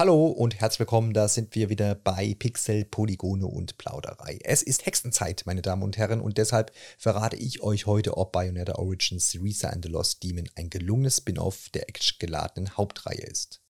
Hallo und herzlich willkommen, da sind wir wieder bei Pixel, Polygone und Plauderei. Es ist Hexenzeit, meine Damen und Herren, und deshalb verrate ich euch heute, ob Bayonetta Origins Risa and the Lost Demon ein gelungenes Spin-off der actiongeladenen Hauptreihe ist.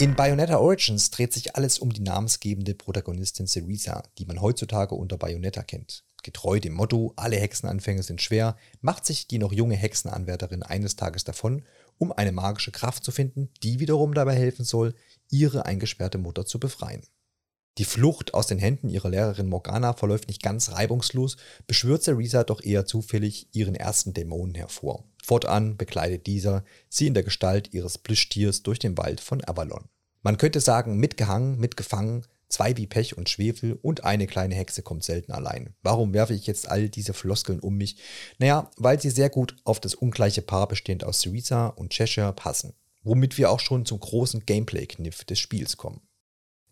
In Bayonetta Origins dreht sich alles um die namensgebende Protagonistin Cerisa, die man heutzutage unter Bayonetta kennt. Getreu dem Motto, alle Hexenanfänge sind schwer, macht sich die noch junge Hexenanwärterin eines Tages davon, um eine magische Kraft zu finden, die wiederum dabei helfen soll, ihre eingesperrte Mutter zu befreien. Die Flucht aus den Händen ihrer Lehrerin Morgana verläuft nicht ganz reibungslos, beschwört Cerisa doch eher zufällig ihren ersten Dämonen hervor. Fortan bekleidet dieser sie in der Gestalt ihres Plüschtiers durch den Wald von Avalon. Man könnte sagen, mitgehangen, mitgefangen, zwei wie Pech und Schwefel und eine kleine Hexe kommt selten allein. Warum werfe ich jetzt all diese Floskeln um mich? Naja, weil sie sehr gut auf das ungleiche Paar bestehend aus Syriza und Cheshire passen. Womit wir auch schon zum großen Gameplay-Kniff des Spiels kommen.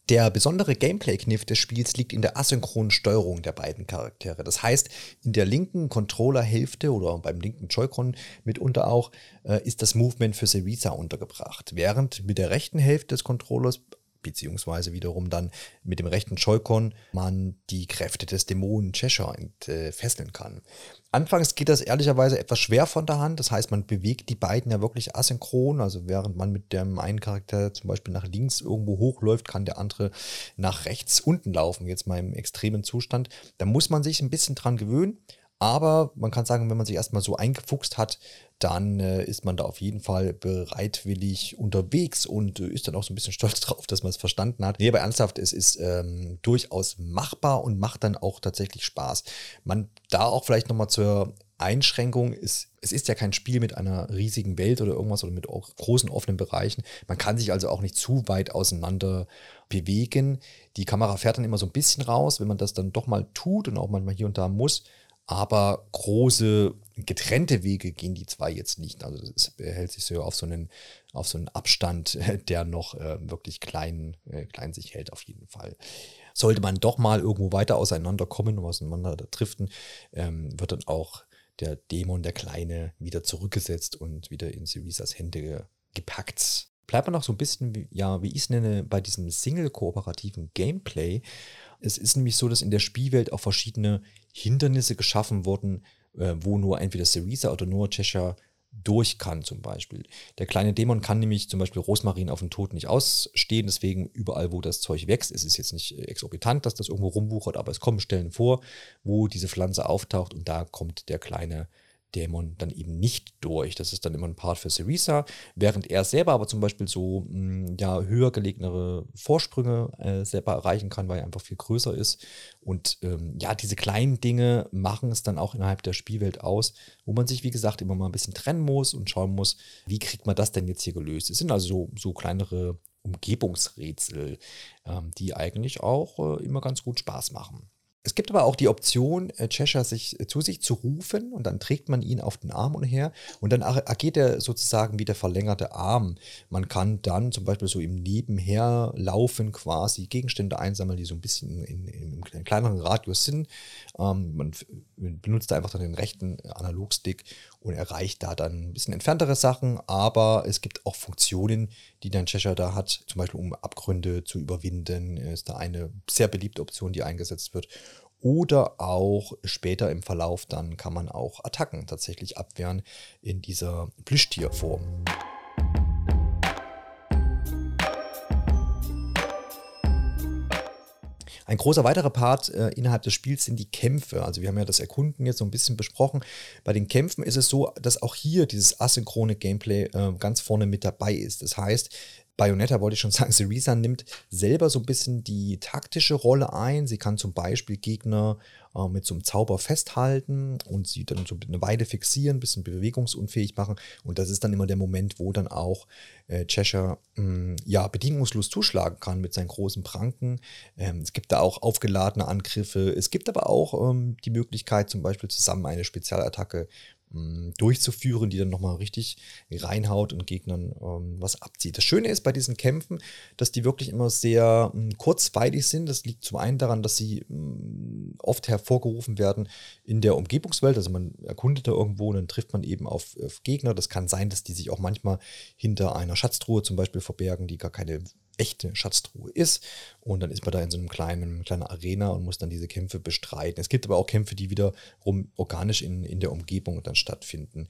Der besondere Gameplay-Kniff des Spiels liegt in der asynchronen Steuerung der beiden Charaktere. Das heißt, in der linken Controller-Hälfte oder beim linken Joy-Con mitunter auch äh, ist das Movement für Syriza untergebracht, während mit der rechten Hälfte des Controllers beziehungsweise wiederum dann mit dem rechten Joy-Con man die Kräfte des Dämonen Cheshire entfesseln kann. Anfangs geht das ehrlicherweise etwas schwer von der Hand, das heißt, man bewegt die beiden ja wirklich asynchron, also während man mit dem einen Charakter zum Beispiel nach links irgendwo hochläuft, kann der andere nach rechts unten laufen, jetzt mal im extremen Zustand. Da muss man sich ein bisschen dran gewöhnen, aber man kann sagen, wenn man sich erstmal so eingefuchst hat, dann äh, ist man da auf jeden Fall bereitwillig unterwegs und äh, ist dann auch so ein bisschen stolz drauf, dass man es verstanden hat. Nee, aber ernsthaft, es ist ähm, durchaus machbar und macht dann auch tatsächlich Spaß. Man da auch vielleicht nochmal zur Einschränkung ist, es ist ja kein Spiel mit einer riesigen Welt oder irgendwas oder mit großen offenen Bereichen. Man kann sich also auch nicht zu weit auseinander bewegen. Die Kamera fährt dann immer so ein bisschen raus, wenn man das dann doch mal tut und auch manchmal hier und da muss aber große getrennte Wege gehen die zwei jetzt nicht. Also es behält sich so auf so einen, auf so einen Abstand, der noch äh, wirklich klein, äh, klein sich hält auf jeden Fall. Sollte man doch mal irgendwo weiter auseinanderkommen und auseinander driften, ähm, wird dann auch der Dämon, der Kleine, wieder zurückgesetzt und wieder in Syrisas Hände gepackt. Bleibt man noch so ein bisschen, ja, wie ich es nenne, bei diesem Single-kooperativen Gameplay. Es ist nämlich so, dass in der Spielwelt auch verschiedene Hindernisse geschaffen wurden, äh, wo nur entweder Syriza oder nur Cheshire durch kann zum Beispiel. Der kleine Dämon kann nämlich zum Beispiel Rosmarin auf dem Tod nicht ausstehen, deswegen überall, wo das Zeug wächst, es ist jetzt nicht exorbitant, dass das irgendwo rumwuchert, aber es kommen Stellen vor, wo diese Pflanze auftaucht und da kommt der kleine Dämon dann eben nicht durch. Das ist dann immer ein Part für Cerisa, während er selber aber zum Beispiel so mh, hm, ja, höher gelegenere Vorsprünge äh, selber erreichen kann, weil er einfach viel größer ist. Und ähm, ja, diese kleinen Dinge machen es dann auch innerhalb der Spielwelt aus, wo man sich, wie gesagt, immer mal ein bisschen trennen muss und schauen muss, wie kriegt man das denn jetzt hier gelöst. Es sind also so, so kleinere Umgebungsrätsel, ähm, die eigentlich auch äh, immer ganz gut Spaß machen. Es gibt aber auch die Option, äh, Cheshire sich, äh, zu sich zu rufen und dann trägt man ihn auf den Arm umher und dann agiert er sozusagen wie der verlängerte Arm. Man kann dann zum Beispiel so im Nebenher laufen quasi Gegenstände einsammeln, die so ein bisschen in, in, in kleineren Radius sind. Ähm, man benutzt einfach dann den rechten Analogstick und erreicht da dann ein bisschen entferntere Sachen, aber es gibt auch Funktionen, die dann Cheshire da hat, zum Beispiel um Abgründe zu überwinden, ist da eine sehr beliebte Option, die eingesetzt wird. Oder auch später im Verlauf, dann kann man auch Attacken tatsächlich abwehren in dieser Plüschtierform. Ein großer weiterer Part äh, innerhalb des Spiels sind die Kämpfe. Also wir haben ja das Erkunden jetzt so ein bisschen besprochen. Bei den Kämpfen ist es so, dass auch hier dieses asynchrone Gameplay äh, ganz vorne mit dabei ist. Das heißt, Bayonetta wollte ich schon sagen, Syriza nimmt selber so ein bisschen die taktische Rolle ein. Sie kann zum Beispiel Gegner äh, mit so einem Zauber festhalten und sie dann so eine Weile fixieren, ein bisschen bewegungsunfähig machen. Und das ist dann immer der Moment, wo dann auch äh, Cheshire mh, mm, ja, bedingungslos zuschlagen kann mit seinen großen Pranken. Ähm, es gibt da auch aufgeladene Angriffe. Es gibt aber auch ähm, die Möglichkeit, zum Beispiel zusammen eine Spezialattacke durchzuführen, die dann nochmal richtig reinhaut und Gegnern ähm, was abzieht. Das Schöne ist bei diesen Kämpfen, dass die wirklich immer sehr mh, kurzweilig sind. Das liegt zum einen daran, dass sie mh, oft hervorgerufen werden in der Umgebungswelt. Also man erkundet da irgendwo und dann trifft man eben auf, auf Gegner. Das kann sein, dass die sich auch manchmal hinter einer Schatztruhe zum Beispiel verbergen, die gar keine echte Schatztruhe ist. Und dann ist man da in so einem kleinen, kleinen Arena und muss dann diese Kämpfe bestreiten. Es gibt aber auch Kämpfe, die wiederum organisch in, in der Umgebung dann stattfinden.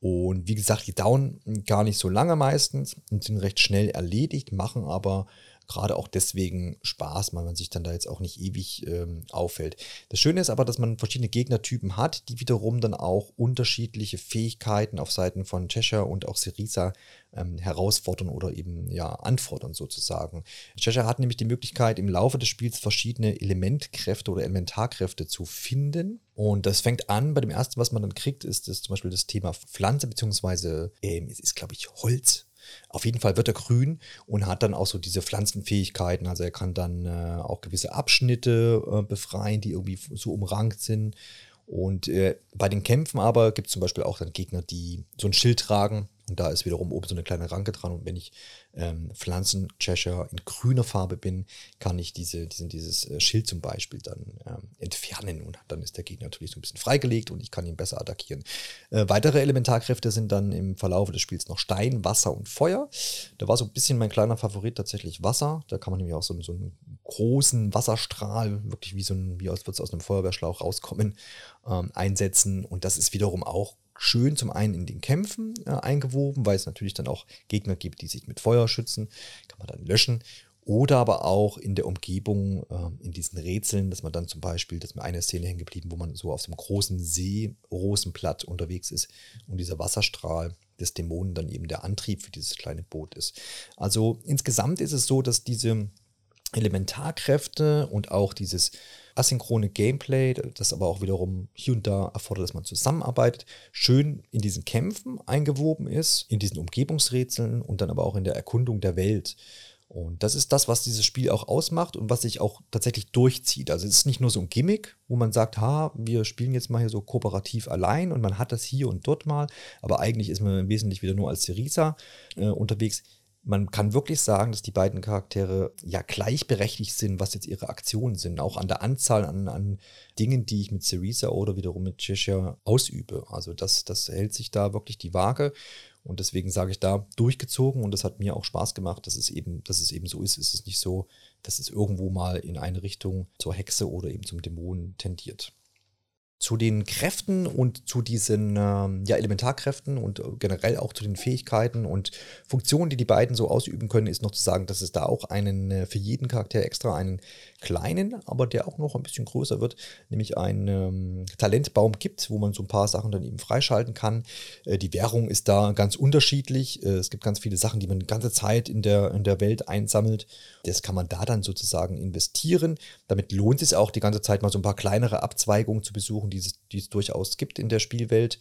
Und wie gesagt, die dauern gar nicht so lange meistens und sind recht schnell erledigt, machen aber gerade auch deswegen Spaß, weil man sich dann da jetzt auch nicht ewig ähm, auffällt. Das Schöne ist aber, dass man verschiedene Gegnertypen hat, die wiederum dann auch unterschiedliche Fähigkeiten auf Seiten von Cheshire und auch Syriza ähm, herausfordern oder eben ja anfordern sozusagen. Cheshire hat nämlich die Möglichkeit, im Laufe des Spiels verschiedene Elementkräfte oder Elementarkräfte zu finden. Und das fängt an, bei dem ersten, was man dann kriegt, ist das zum Beispiel das Thema Pflanze, beziehungsweise ähm, es ist, glaube ich, Holz auf jeden Fall wird er grün und hat dann auch so diese Pflanzenfähigkeiten. Also er kann dann äh, auch gewisse Abschnitte äh, befreien, die irgendwie so umrankt sind. Und äh, bei den Kämpfen aber gibt es zum Beispiel auch dann Gegner, die so ein Schild tragen und da ist wiederum oben so eine kleine Ranke dran. Und wenn ich ähm, Pflanzen-Cheshire in grüner Farbe bin, kann ich diese, diesen, dieses äh, Schild zum Beispiel dann ähm, entfernen. Und dann ist der Gegner natürlich so ein bisschen freigelegt und ich kann ihn besser attackieren. Äh, weitere Elementarkräfte sind dann im Verlauf des Spiels noch Stein, Wasser und Feuer. Da war so ein bisschen mein kleiner Favorit tatsächlich Wasser. Da kann man nämlich auch so, so einen großen Wasserstrahl, wirklich wie so ein, wie aus, aus einem Feuerwehrschlauch rauskommen, ähm, einsetzen. Und das ist wiederum auch schön zum einen in den Kämpfen äh, eingewoben, weil es natürlich dann auch Gegner gibt, die sich mit Feuer schützen, kann man dann löschen. Oder aber auch in der Umgebung, äh, in diesen Rätseln, dass man dann zum Beispiel, dass mir eine Szene hängen geblieben, wo man so auf so einem großen See, Rosenblatt unterwegs ist und dieser Wasserstrahl des Dämonen dann eben der Antrieb für dieses kleine Boot ist. Also insgesamt ist es so, dass diese Elementarkräfte und auch dieses asynchrone Gameplay, das aber auch wiederum hier und da erfordert, dass man zusammenarbeitet, schön in diesen Kämpfen eingewoben ist, in diesen Umgebungsrätseln und dann aber auch in der Erkundung der Welt. Und das ist das, was dieses Spiel auch ausmacht und was sich auch tatsächlich durchzieht. Also es ist nicht nur so ein Gimmick, wo man sagt, ha, wir spielen jetzt mal hier so kooperativ allein und man hat das hier und dort mal, aber eigentlich ist man wesentlich wieder nur als Syriza äh, unterwegs man kann wirklich sagen, dass die beiden Charaktere ja gleichberechtigt sind, was jetzt ihre Aktionen sind, auch an der Anzahl an, an Dingen, die ich mit Cerisa oder wiederum mit Cheshire ausübe. Also das, das hält sich da wirklich die Waage. Und deswegen sage ich da durchgezogen und das hat mir auch Spaß gemacht, dass es eben, dass es eben so ist. Es ist nicht so, dass es irgendwo mal in eine Richtung zur Hexe oder eben zum Dämonen tendiert zu den Kräften und zu diesen ähm, ja, Elementarkräften und generell auch zu den Fähigkeiten und Funktionen, die die beiden so ausüben können, ist noch zu sagen, dass es da auch einen äh, für jeden Charakter extra einen kleinen, aber der auch noch ein bisschen größer wird, nämlich einen ähm, Talentbaum gibt, wo man so ein paar Sachen dann eben freischalten kann. Äh, die Währung ist da ganz unterschiedlich. Äh, es gibt ganz viele Sachen, die man die ganze Zeit in der, in der Welt einsammelt. Das kann man da dann sozusagen investieren. Damit lohnt es auch die ganze Zeit mal so ein paar kleinere Abzweigungen zu besuchen, die es, die es durchaus gibt in der Spielwelt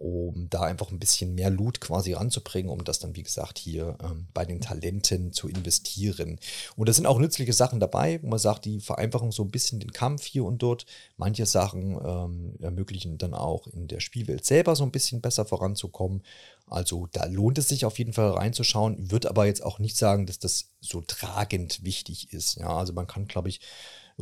um da einfach ein bisschen mehr Loot quasi ranzubringen, um das dann, wie gesagt, hier ähm, bei den Talenten zu investieren. Und da sind auch nützliche Sachen dabei, wo man sagt, die vereinfachen so ein bisschen den Kampf hier und dort. Manche Sachen ähm, ermöglichen dann auch in der Spielwelt selber so ein bisschen besser voranzukommen. Also da lohnt es sich auf jeden Fall reinzuschauen, wird aber jetzt auch nicht sagen, dass das so tragend wichtig ist. Ja, also man kann, glaube ich,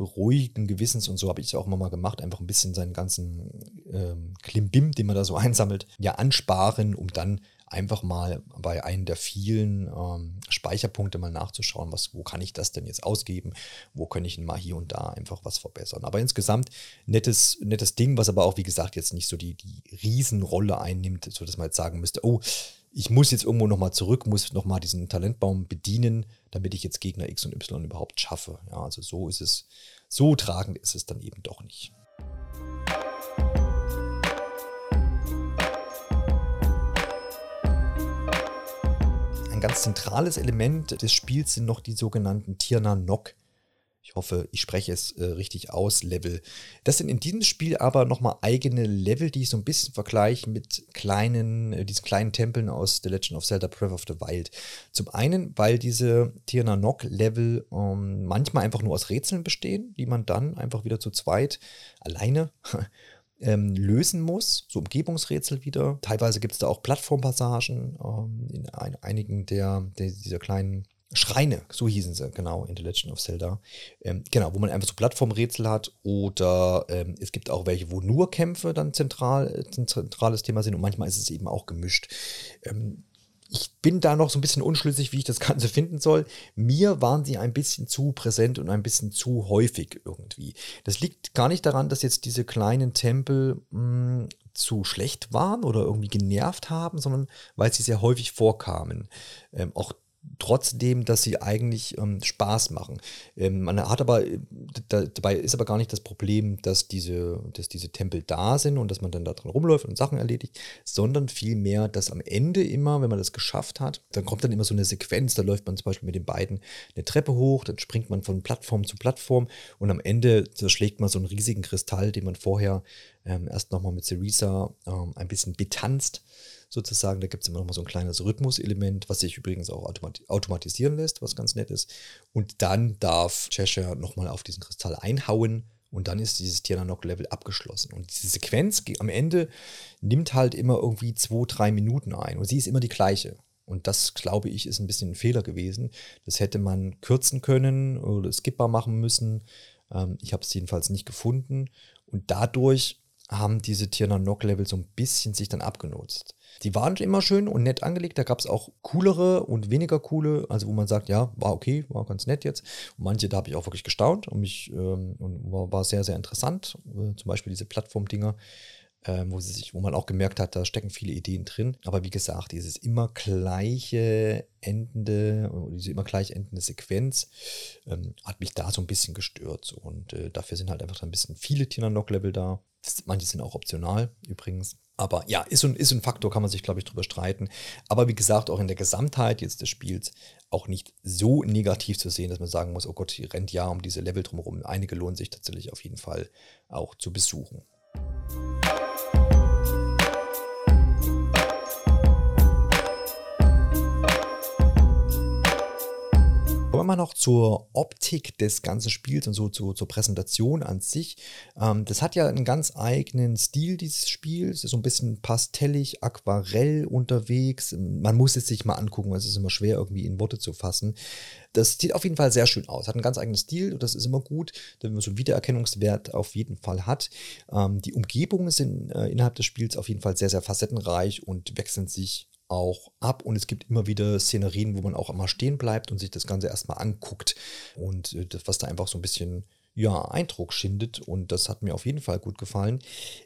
ruhigen Gewissens und so habe ich es auch immer mal gemacht, einfach ein bisschen seinen ganzen ähm, Klimbim, den man da so einsammelt, ja ansparen, um dann einfach mal bei einem der vielen ähm, Speicherpunkte mal nachzuschauen, was, wo kann ich das denn jetzt ausgeben, wo kann ich mal hier und da einfach was verbessern. Aber insgesamt nettes, nettes Ding, was aber auch, wie gesagt, jetzt nicht so die, die Riesenrolle einnimmt, sodass man jetzt sagen müsste, oh, ich muss jetzt irgendwo nochmal zurück, muss nochmal diesen Talentbaum bedienen, damit ich jetzt Gegner X und Y überhaupt schaffe. Ja, also so ist es, so tragend ist es dann eben doch nicht. Ein ganz zentrales Element des Spiels sind noch die sogenannten Tirna Nock ich hoffe, ich spreche es äh, richtig aus, Level. Das sind in diesem Spiel aber nochmal eigene Level, die ich so ein bisschen vergleiche mit kleinen, äh, diesen kleinen Tempeln aus The Legend of Zelda Breath of the Wild. Zum einen, weil diese Tirna Nock Level ähm, manchmal einfach nur aus Rätseln bestehen, die man dann einfach wieder zu zweit alleine ähm, lösen muss, so Umgebungsrätsel wieder. Teilweise gibt es da auch Plattformpassagen ähm, in ein, einigen der, der, dieser kleinen Schreine, so hießen sie, genau, in The Legend of Zelda. Ähm, genau, wo man einfach so Plattformrätsel hat oder ähm, es gibt auch welche, wo nur Kämpfe dann zentral, ein zentrales Thema sind und manchmal ist es eben auch gemischt. Ähm, ich bin da noch so ein bisschen unschlüssig, wie ich das Ganze finden soll. Mir waren sie ein bisschen zu präsent und ein bisschen zu häufig irgendwie. Das liegt gar nicht daran, dass jetzt diese kleinen Tempel mh, hm, zu schlecht waren oder irgendwie genervt haben, sondern weil sie sehr häufig vorkamen. Ähm, auch trotzdem, dass sie eigentlich ähm, Spaß machen. Ähm, man hat aber, da, dabei ist aber gar nicht das Problem, dass diese, dass diese Tempel da sind und dass man dann da drin rumläuft und Sachen erledigt, sondern vielmehr, dass am Ende immer, wenn man das geschafft hat, dann kommt dann immer so eine Sequenz, da läuft man zum Beispiel mit den beiden eine Treppe hoch, dann springt man von Plattform zu Plattform und am Ende zerschlägt man so einen riesigen Kristall, den man vorher ähm, erst nochmal mit Cerisa ähm, ein bisschen betanzt sozusagen. Da gibt es immer noch mal so ein kleines Rhythmuselement, was sich übrigens auch automat automatisieren lässt, was ganz nett ist. Und dann darf Cheshire nochmal auf diesen Kristall einhauen und dann ist dieses Tiernanok-Level abgeschlossen. Und diese Sequenz am Ende nimmt halt immer irgendwie zwei, drei Minuten ein. Und sie ist immer die gleiche. Und das, glaube ich, ist ein bisschen ein Fehler gewesen. Das hätte man kürzen können oder skippbar machen müssen. Ähm, ich habe es jedenfalls nicht gefunden. Und dadurch haben diese Tiernanok-Level so ein bisschen sich dann abgenutzt. Die waren immer schön und nett angelegt. Da gab es auch coolere und weniger coole, also wo man sagt, ja, war okay, war ganz nett jetzt. Und manche, da habe ich auch wirklich gestaunt und mich ähm, und war, war, sehr, sehr interessant. Äh, zum Beispiel diese Plattform-Dinger. Ähm, wo, sie sich, wo man auch gemerkt hat, da stecken viele Ideen drin. Aber wie gesagt, dieses immer gleiche endende, diese immer gleich endende Sequenz ähm, hat mich da so ein bisschen gestört. Und äh, dafür sind halt einfach ein bisschen viele Tina-Knock-Level da. Manche sind auch optional übrigens. Aber ja, ist ein, ist ein Faktor, kann man sich, glaube ich, drüber streiten. Aber wie gesagt, auch in der Gesamtheit jetzt des Spiels auch nicht so negativ zu sehen, dass man sagen muss, oh Gott, hier rennt ja um diese Level drumherum. Einige lohnen sich tatsächlich auf jeden Fall auch zu besuchen. Mal noch zur Optik des ganzen Spiels und so zu, zur Präsentation an sich. Ähm, das hat ja einen ganz eigenen Stil, dieses Spiel. Es ist so ein bisschen pastellig, aquarell unterwegs. Man muss es sich mal angucken, es ist immer schwer irgendwie in Worte zu fassen. Das sieht auf jeden Fall sehr schön aus, hat einen ganz eigenen Stil und das ist immer gut, wenn man so einen Wiedererkennungswert auf jeden Fall hat. Ähm, die Umgebungen sind äh, innerhalb des Spiels auf jeden Fall sehr, sehr facettenreich und wechseln sich auch ab und es gibt immer wieder Szenerien, wo man auch immer stehen bleibt und sich das Ganze erstmal anguckt und äh, das, was da einfach so ein bisschen ja, Eindruck schindet und das hat mir auf jeden Fall gut gefallen.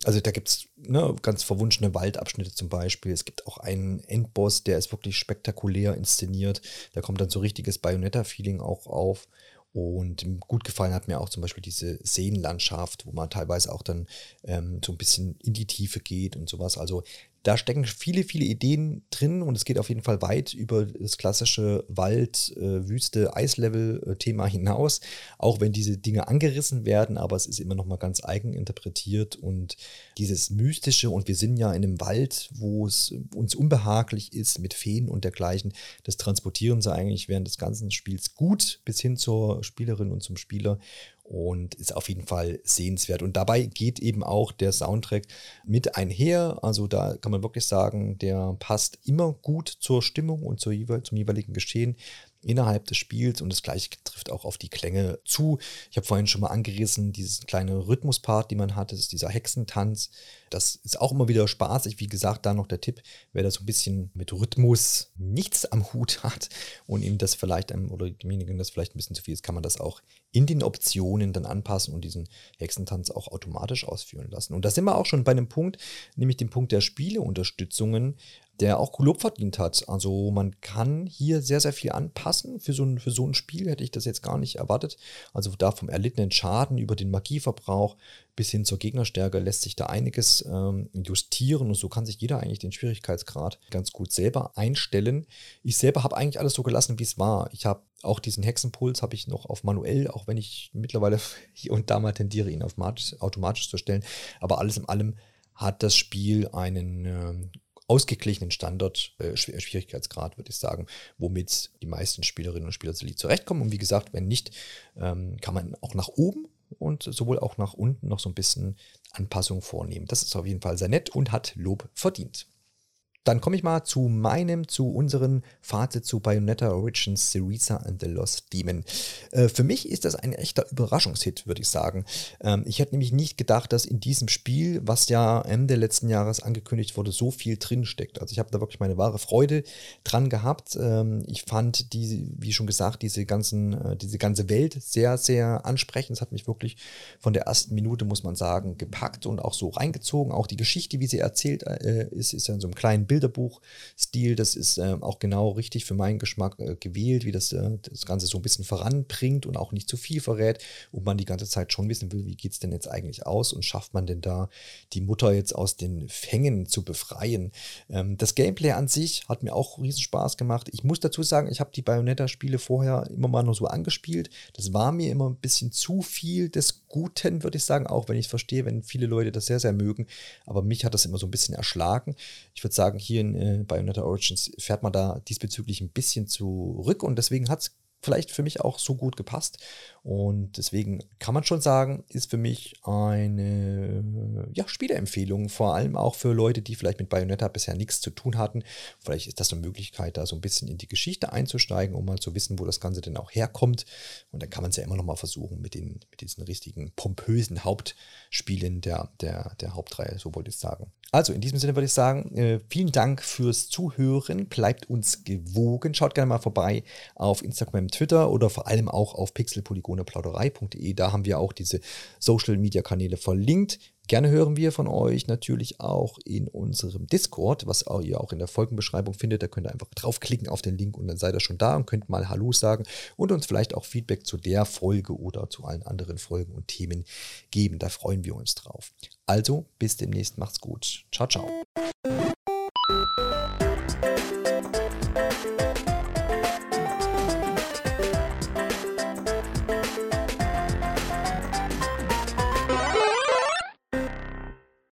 Also da gibt es ne, ganz verwunschene Waldabschnitte zum Beispiel. Es gibt auch einen Endboss, der ist wirklich spektakulär inszeniert. Da kommt dann so richtiges Bayonetta-Feeling auch auf. Und gut gefallen hat mir auch zum Beispiel diese Seenlandschaft, wo man teilweise auch dann ähm, so ein bisschen in die Tiefe geht und sowas. Also da stecken viele, viele Ideen drin und es geht auf jeden Fall weit über das klassische Wald, äh, Wüste, Eislevel-Thema hinaus, auch wenn diese Dinge angerissen werden, aber es ist immer noch mal ganz eigen interpretiert und dieses Mystische und wir sind ja in einem Wald, wo es uns unbehaglich ist mit Feen und dergleichen, das transportieren sie eigentlich während des ganzen Spiels gut bis hin zur Spielerin und zum Spieler und ist auf jeden Fall sehenswert. Und dabei geht eben auch der Soundtrack mit einher. Also da kann man wirklich sagen, der passt immer gut zur Stimmung und zur, zum jeweiligen Geschehen innerhalb des Spiels und das gleiche trifft auch auf die Klänge zu. Ich habe vorhin schon mal angerissen, dieses kleine Rhythmuspart, die man hat, das ist dieser Hexentanz. Das ist auch immer wieder spaßig. Wie gesagt, da noch der Tipp, wer da so ein bisschen mit Rhythmus nichts am Hut hat und ihm das vielleicht, oder demjenigen das vielleicht ein bisschen zu viel ist, kann man das auch in den Optionen dann anpassen und diesen Hexentanz auch automatisch ausführen lassen. Und da sind wir auch schon bei einem Punkt, nämlich dem Punkt der Spieleunterstützungen, der auch Lob verdient hat. Also man kann hier sehr, sehr viel anpassen. Für so, ein, für so ein Spiel hätte ich das jetzt gar nicht erwartet. Also da vom erlittenen Schaden über den Magieverbrauch bis hin zur Gegnerstärke lässt sich da einiges ähm, justieren und so kann sich jeder eigentlich den Schwierigkeitsgrad ganz gut selber einstellen. Ich selber habe eigentlich alles so gelassen, wie es war. Ich habe auch diesen Hexenpuls habe ich noch auf manuell, auch wenn ich mittlerweile hier und da mal tendiere, ihn automatisch, automatisch zu stellen. Aber alles in allem hat das Spiel einen äh, ausgeglichenen Standard, äh, Schwierigkeitsgrad, würde ich sagen, womit die meisten Spielerinnen und Spieler zurechtkommen. Und wie gesagt, wenn nicht, ähm, kann man auch nach oben und sowohl auch nach unten noch so ein bisschen Anpassung vornehmen. Das ist auf jeden Fall sehr nett und hat Lob verdient. Dann komme ich mal zu meinem, zu unserem Fazit zu Bayonetta Origins Syriza and the Lost Demon. Äh, für mich ist das ein echter Überraschungshit, würde ich sagen. Ähm, ich hätte nämlich nicht gedacht, dass in diesem Spiel, was ja Ende letzten Jahres angekündigt wurde, so viel drin steckt. Also ich habe da wirklich meine wahre Freude dran gehabt. Ähm, ich fand die, wie schon gesagt, diese ganzen, äh, diese ganze Welt sehr, sehr ansprechend. Es hat mich wirklich von der ersten Minute, muss man sagen, gepackt und auch so reingezogen. Auch die Geschichte, wie sie erzählt äh, ist, ist ja in so einem kleinen Bild Bilderbuchstil. Das ist äh, auch genau richtig für meinen Geschmack äh, gewählt, wie das äh, das Ganze so ein bisschen voranbringt und auch nicht zu viel verrät und man die ganze Zeit schon wissen will, wie geht es denn jetzt eigentlich aus und schafft man denn da die Mutter jetzt aus den Fängen zu befreien. Ähm, das Gameplay an sich hat mir auch riesen Spaß gemacht. Ich muss dazu sagen, ich habe die Bayonetta-Spiele vorher immer mal nur so angespielt. Das war mir immer ein bisschen zu viel des Guten, würde ich sagen, auch wenn ich verstehe, wenn viele Leute das sehr, sehr mögen. Aber mich hat das immer so ein bisschen erschlagen. Ich würde sagen, hier in äh, Bayonetta Origins fährt man da diesbezüglich ein bisschen zurück und deswegen hat es vielleicht für mich auch so gut gepasst. Und deswegen kann man schon sagen, ist für mich eine ja, Spieleempfehlung, vor allem auch für Leute, die vielleicht mit Bayonetta bisher nichts zu tun hatten. Vielleicht ist das eine Möglichkeit, da so ein bisschen in die Geschichte einzusteigen, um mal zu wissen, wo das Ganze denn auch herkommt. Und dann kann man es ja immer noch mal versuchen mit, den, mit diesen richtigen pompösen Hauptspielen der, der, der Hauptreihe, so wollte ich sagen. Also in diesem Sinne würde ich sagen, äh, vielen Dank fürs Zuhören. Bleibt uns gewogen. Schaut gerne mal vorbei auf Instagram, Twitter oder vor allem auch auf pixelpolygoneplauderei.de. Da haben wir auch diese Social Media Kanäle verlinkt. Gerne hören wir von euch natürlich auch in unserem Discord, was ihr auch in der Folgenbeschreibung findet. Da könnt ihr einfach draufklicken auf den Link und dann seid ihr schon da und könnt mal Hallo sagen und uns vielleicht auch Feedback zu der Folge oder zu allen anderen Folgen und Themen geben. Da freuen wir uns drauf. Also bis demnächst, macht's gut. Ciao, ciao.